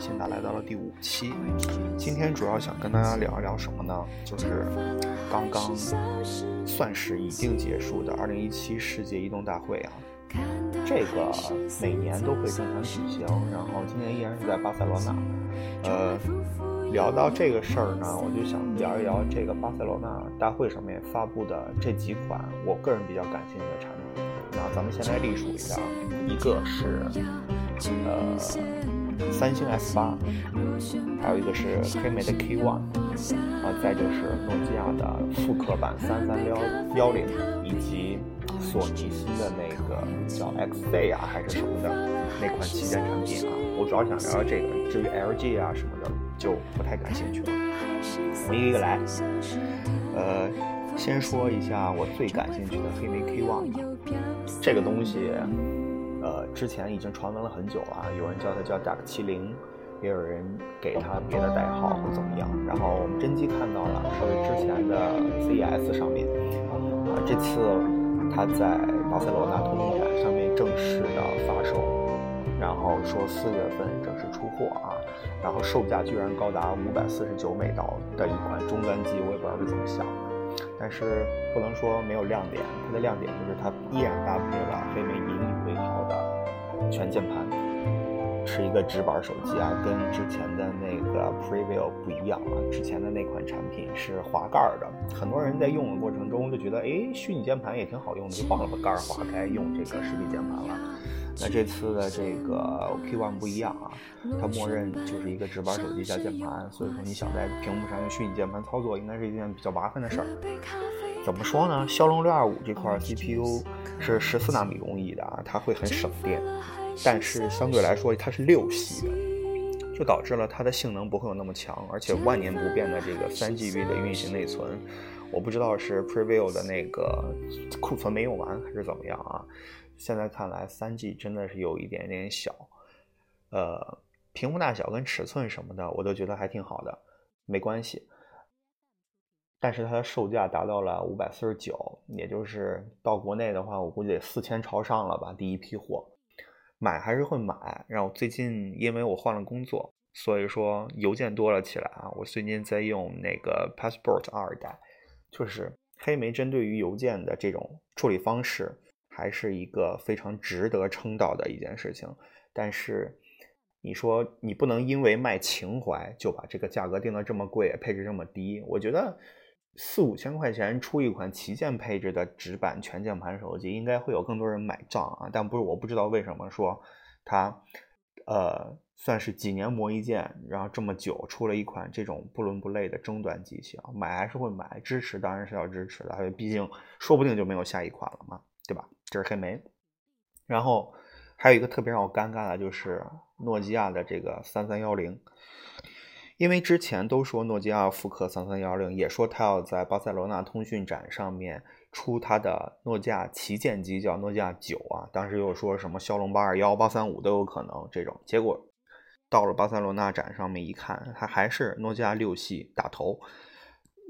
现在来到了第五期。今天主要想跟大家聊一聊什么呢？就是刚刚算是已经结束的二零一七世界移动大会啊。这个每年都会正常举行，然后今年依然是在巴塞罗那。呃，聊到这个事儿呢，我就想聊一聊这个巴塞罗那大会上面发布的这几款我个人比较感兴趣的产品。那咱们先来隶属一下，一个是呃三星 S 八，还有一个是黑莓的 K One，啊，再就是诺基亚的复刻版三三幺幺零，以及索尼新的那个叫 XZ 啊还是什么的那款旗舰产品啊。我主要想聊聊这个，至于 LG 啊什么的就不太感兴趣了。我们一个一个来，呃，先说一下我最感兴趣的黑莓 K One 吧。这个东西，呃，之前已经传闻了很久了，有人叫它叫 Dark 七零，也有人给它别的代号或怎么样。然后我们真机看到了，是之前的 CES 上面，啊，这次它在巴塞罗那通用展上面正式的发售，然后说四月份正式出货啊，然后售价居然高达五百四十九美刀的一款终端机，我也不知道是怎么想的。但是不能说没有亮点，它的亮点就是它依然搭配了黑莓引以为豪的全键盘，是一个直板手机啊，跟之前的那个 Preview 不一样啊。之前的那款产品是滑盖的，很多人在用的过程中就觉得，哎，虚拟键盘也挺好用的，就忘了把盖儿划开用这个实体键盘了。那这次的这个 K One 不一样啊，它默认就是一个直板手机加键盘，所以说你想在屏幕上用虚拟键盘操作，应该是一件比较麻烦的事儿。怎么说呢？骁龙六二五这块 CPU 是十四纳米工艺的啊，它会很省电，但是相对来说它是六系的，就导致了它的性能不会有那么强，而且万年不变的这个三 GB 的运行内存，我不知道是 Preview 的那个库存没用完还是怎么样啊？现在看来，三 G 真的是有一点点小，呃，屏幕大小跟尺寸什么的，我都觉得还挺好的，没关系。但是它的售价达到了五百四十九，也就是到国内的话，我估计得四千朝上了吧。第一批货，买还是会买。然后最近因为我换了工作，所以说邮件多了起来啊。我最近在用那个 Passport 二代，就是黑莓针对于邮件的这种处理方式。还是一个非常值得称道的一件事情，但是你说你不能因为卖情怀就把这个价格定得这么贵，配置这么低。我觉得四五千块钱出一款旗舰配置的直板全键盘手机，应该会有更多人买账啊。但不是我不知道为什么说它呃算是几年磨一剑，然后这么久出了一款这种不伦不类的中端机型，买还是会买，支持当然是要支持的，毕竟说不定就没有下一款了嘛，对吧？这是黑莓，然后还有一个特别让我尴尬的就是诺基亚的这个三三幺零，因为之前都说诺基亚复刻三三幺零，也说它要在巴塞罗那通讯展上面出它的诺基亚旗舰机，叫诺基亚九啊，当时又说什么骁龙八二幺、八三五都有可能这种，结果到了巴塞罗那展上面一看，它还是诺基亚六系打头。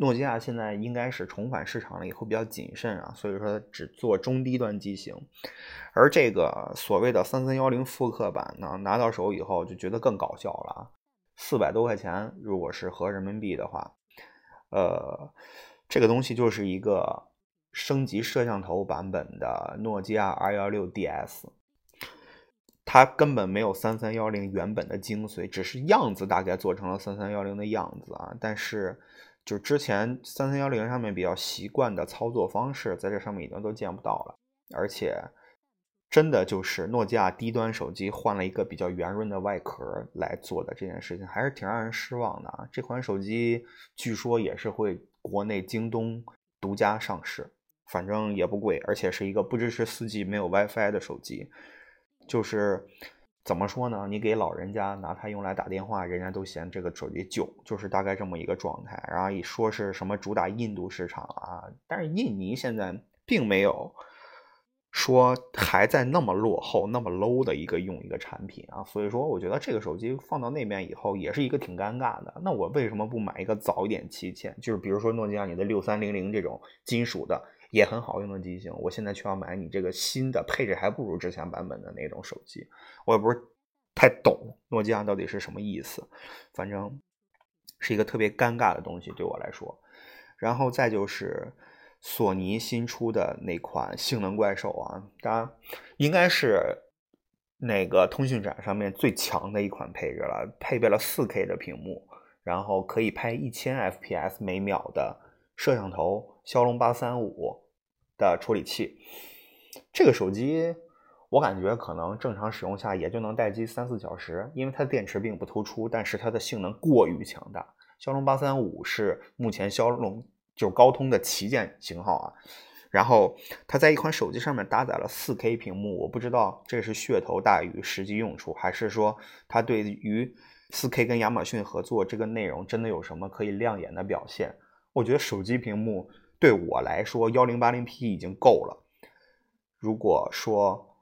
诺基亚现在应该是重返市场了以后比较谨慎啊，所以说只做中低端机型。而这个所谓的三三幺零复刻版呢，拿到手以后就觉得更搞笑了啊！四百多块钱，如果是合人民币的话，呃，这个东西就是一个升级摄像头版本的诺基亚 R 幺六 DS，它根本没有三三幺零原本的精髓，只是样子大概做成了三三幺零的样子啊，但是。就之前三三幺零上面比较习惯的操作方式，在这上面已经都见不到了，而且真的就是诺基亚低端手机换了一个比较圆润的外壳来做的这件事情，还是挺让人失望的啊！这款手机据说也是会国内京东独家上市，反正也不贵，而且是一个不支持四 G、没有 WiFi 的手机，就是。怎么说呢？你给老人家拿它用来打电话，人家都嫌这个手机旧，就是大概这么一个状态。然后一说是什么主打印度市场啊，但是印尼现在并没有说还在那么落后、那么 low 的一个用一个产品啊。所以说，我觉得这个手机放到那边以后也是一个挺尴尬的。那我为什么不买一个早一点旗舰？就是比如说诺基亚你的六三零零这种金属的，也很好用的机型，我现在却要买你这个新的配置还不如之前版本的那种手机，我也不是太懂诺基亚到底是什么意思，反正是一个特别尴尬的东西对我来说。然后再就是索尼新出的那款性能怪兽啊，当然应该是那个通讯展上面最强的一款配置了，配备了 4K 的屏幕，然后可以拍一千 FPS 每秒的摄像头，骁龙八三五。的处理器，这个手机我感觉可能正常使用下也就能待机三四小时，因为它的电池并不突出，但是它的性能过于强大。骁龙八三五是目前骁龙就是高通的旗舰型号啊，然后它在一款手机上面搭载了四 K 屏幕，我不知道这是噱头大于实际用处，还是说它对于四 K 跟亚马逊合作这个内容真的有什么可以亮眼的表现？我觉得手机屏幕。对我来说，幺零八零 P 已经够了。如果说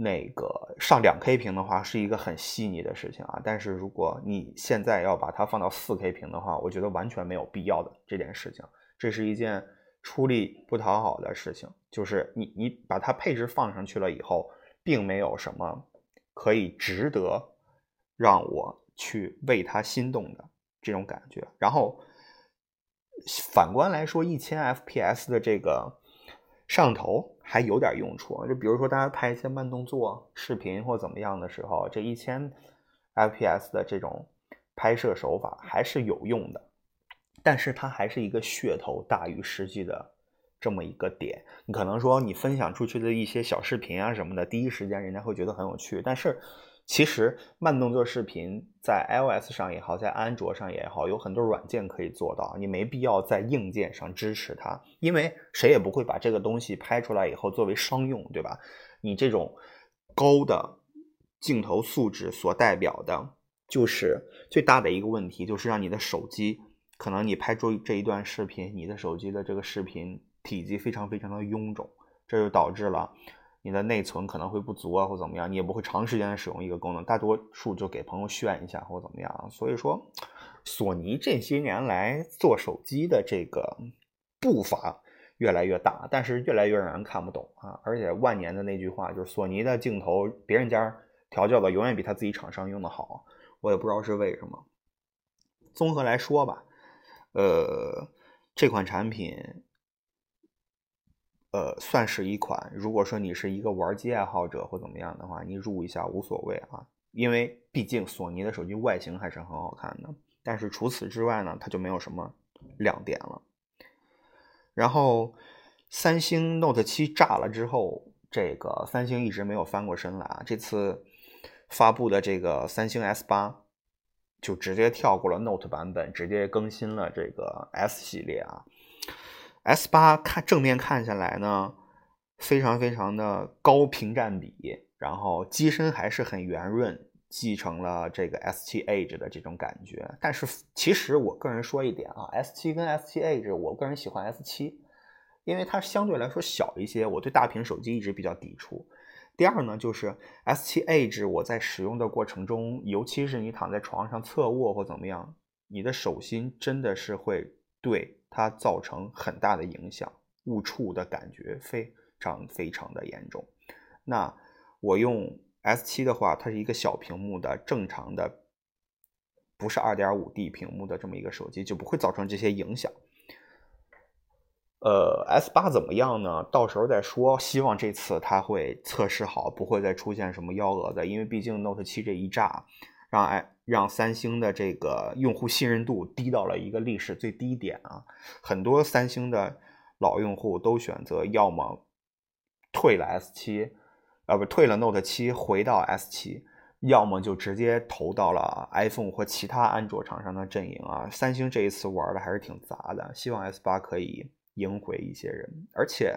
那个上两 K 屏的话，是一个很细腻的事情啊。但是如果你现在要把它放到四 K 屏的话，我觉得完全没有必要的这件事情。这是一件出力不讨好的事情，就是你你把它配置放上去了以后，并没有什么可以值得让我去为它心动的这种感觉。然后。反观来说，一千 FPS 的这个摄像头还有点用处。就比如说，大家拍一些慢动作视频或怎么样的时候，这一千 FPS 的这种拍摄手法还是有用的。但是它还是一个噱头大于实际的这么一个点。你可能说，你分享出去的一些小视频啊什么的，第一时间人家会觉得很有趣，但是。其实慢动作视频在 iOS 上也好，在安卓上也好，有很多软件可以做到，你没必要在硬件上支持它，因为谁也不会把这个东西拍出来以后作为商用，对吧？你这种高的镜头素质所代表的，就是最大的一个问题，就是让你的手机，可能你拍出这一段视频，你的手机的这个视频体积非常非常的臃肿，这就导致了。你的内存可能会不足啊，或怎么样，你也不会长时间的使用一个功能，大多数就给朋友炫一下或怎么样。所以说，索尼这些年来做手机的这个步伐越来越大，但是越来越让人看不懂啊。而且万年的那句话就是，索尼的镜头别人家调教的永远比他自己厂商用的好，我也不知道是为什么。综合来说吧，呃，这款产品。呃，算是一款。如果说你是一个玩机爱好者或怎么样的话，你入一下无所谓啊，因为毕竟索尼的手机外形还是很好看的。但是除此之外呢，它就没有什么亮点了。然后，三星 Note 七炸了之后，这个三星一直没有翻过身来啊。这次发布的这个三星 S 八，就直接跳过了 Note 版本，直接更新了这个 S 系列啊。S 八看正面看下来呢，非常非常的高屏占比，然后机身还是很圆润，继承了这个 S 七 Edge 的这种感觉。但是其实我个人说一点啊，S 七跟 S 七 Edge，我个人喜欢 S 七，因为它相对来说小一些。我对大屏手机一直比较抵触。第二呢，就是 S 七 Edge，我在使用的过程中，尤其是你躺在床上侧卧或怎么样，你的手心真的是会对。它造成很大的影响，误触的感觉非常非常的严重。那我用 S 七的话，它是一个小屏幕的正常的，不是二点五 D 屏幕的这么一个手机，就不会造成这些影响。呃，S 八怎么样呢？到时候再说。希望这次它会测试好，不会再出现什么幺蛾子，因为毕竟 Note 七这一炸，让 i 让三星的这个用户信任度低到了一个历史最低点啊！很多三星的老用户都选择要么退了 S 七，呃不退了 Note 七回到 S 七，要么就直接投到了 iPhone 或其他安卓厂商的阵营啊！三星这一次玩的还是挺杂的，希望 S 八可以赢回一些人。而且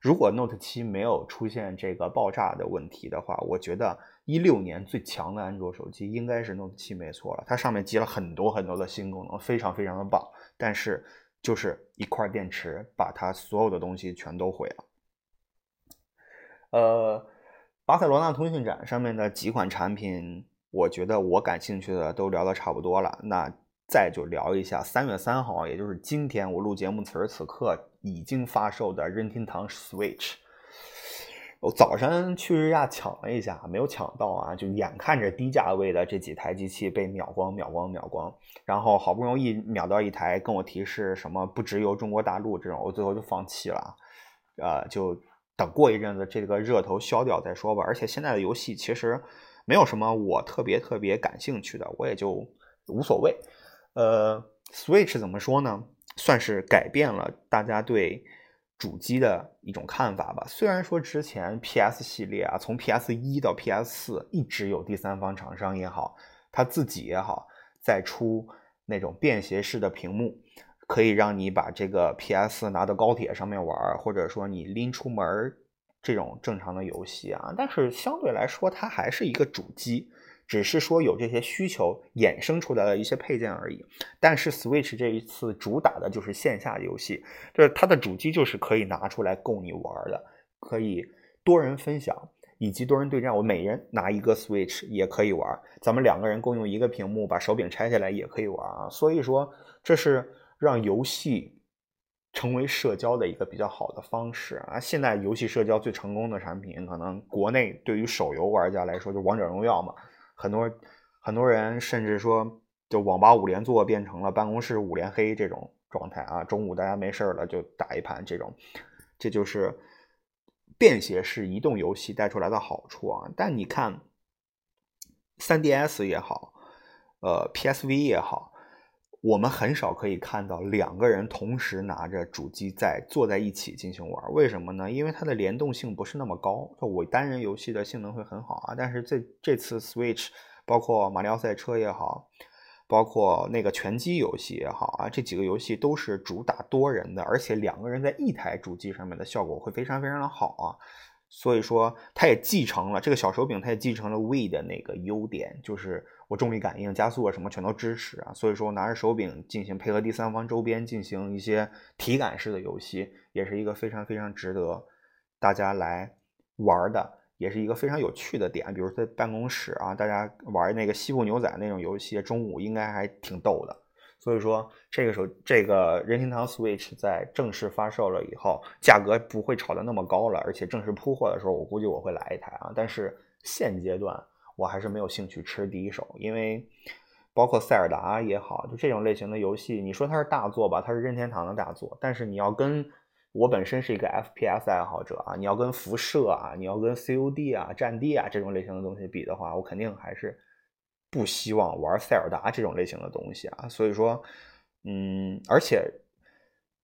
如果 Note 七没有出现这个爆炸的问题的话，我觉得。一六年最强的安卓手机应该是 Note 七，没错了。它上面集了很多很多的新功能，非常非常的棒。但是就是一块电池，把它所有的东西全都毁了。呃，巴塞罗那通讯展上面的几款产品，我觉得我感兴趣的都聊的差不多了。那再就聊一下三月三号，也就是今天我录节目此时此刻已经发售的任天堂 Switch。我早上去日亚抢了一下，没有抢到啊，就眼看着低价位的这几台机器被秒光、秒光、秒光，然后好不容易秒到一台，跟我提示什么不直邮中国大陆这种，我最后就放弃了，呃，就等过一阵子这个热头消掉再说吧。而且现在的游戏其实没有什么我特别特别感兴趣的，我也就无所谓。呃，Switch 怎么说呢？算是改变了大家对。主机的一种看法吧。虽然说之前 PS 系列啊，从 PS 一到 PS 四一直有第三方厂商也好，他自己也好，在出那种便携式的屏幕，可以让你把这个 PS 拿到高铁上面玩，或者说你拎出门这种正常的游戏啊。但是相对来说，它还是一个主机。只是说有这些需求衍生出来的一些配件而已，但是 Switch 这一次主打的就是线下游戏，就是它的主机就是可以拿出来供你玩的，可以多人分享以及多人对战。我每人拿一个 Switch 也可以玩，咱们两个人共用一个屏幕，把手柄拆下来也可以玩啊。所以说，这是让游戏成为社交的一个比较好的方式啊。现在游戏社交最成功的产品，可能国内对于手游玩家来说，就王者荣耀嘛。很多很多人甚至说，就网吧五连坐变成了办公室五连黑这种状态啊！中午大家没事了就打一盘这种，这就是便携式移动游戏带出来的好处啊！但你看，3DS 也好，呃，PSV 也好，我们很少可以看到两个人同时拿着主机在坐在一起进行玩。为什么呢？因为它的联动性不是那么高。我单人游戏的性能会很好啊，但是这这次 Switch。包括马里奥赛车也好，包括那个拳击游戏也好啊，这几个游戏都是主打多人的，而且两个人在一台主机上面的效果会非常非常的好啊。所以说，它也继承了这个小手柄，它也继承了 We 的那个优点，就是我重力感应、加速啊什么全都支持啊。所以说，拿着手柄进行配合第三方周边进行一些体感式的游戏，也是一个非常非常值得大家来玩的。也是一个非常有趣的点，比如在办公室啊，大家玩那个西部牛仔那种游戏，中午应该还挺逗的。所以说，这个时候这个任天堂 Switch 在正式发售了以后，价格不会炒得那么高了，而且正式铺货的时候，我估计我会来一台啊。但是现阶段我还是没有兴趣吃第一手，因为包括塞尔达也好，就这种类型的游戏，你说它是大作吧，它是任天堂的大作，但是你要跟我本身是一个 FPS 爱好者啊，你要跟辐射啊，你要跟 COD 啊、战地啊这种类型的东西比的话，我肯定还是不希望玩塞尔达这种类型的东西啊。所以说，嗯，而且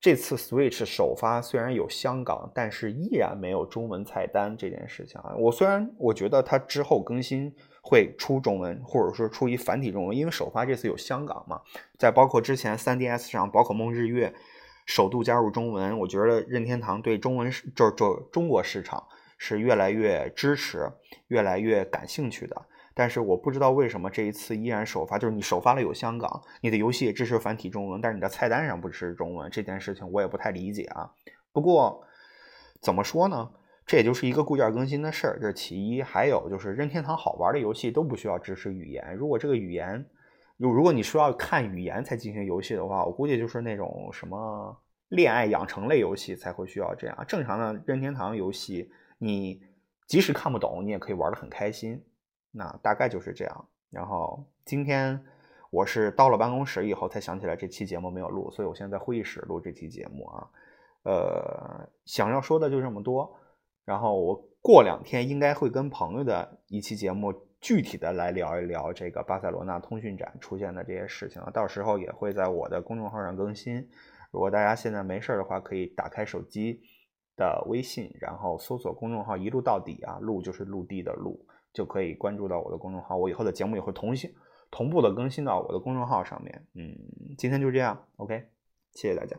这次 Switch 首发虽然有香港，但是依然没有中文菜单这件事情啊。我虽然我觉得它之后更新会出中文，或者说出一繁体中文，因为首发这次有香港嘛，在包括之前 3DS 上宝可梦日月。首度加入中文，我觉得任天堂对中文就是就中国市场是越来越支持、越来越感兴趣的。但是我不知道为什么这一次依然首发，就是你首发了有香港，你的游戏也支持繁体中文，但是你的菜单上不支持中文，这件事情我也不太理解啊。不过怎么说呢，这也就是一个固件更新的事儿，这是其一。还有就是任天堂好玩的游戏都不需要支持语言，如果这个语言。如如果你说要看语言才进行游戏的话，我估计就是那种什么恋爱养成类游戏才会需要这样。正常的任天堂游戏，你即使看不懂，你也可以玩的很开心。那大概就是这样。然后今天我是到了办公室以后才想起来这期节目没有录，所以我现在在会议室录这期节目啊。呃，想要说的就这么多。然后我过两天应该会跟朋友的一期节目。具体的来聊一聊这个巴塞罗那通讯展出现的这些事情啊，到时候也会在我的公众号上更新。如果大家现在没事的话，可以打开手机的微信，然后搜索公众号“一路到底”啊，路就是陆地的路，就可以关注到我的公众号。我以后的节目也会同新同步的更新到我的公众号上面。嗯，今天就这样，OK，谢谢大家。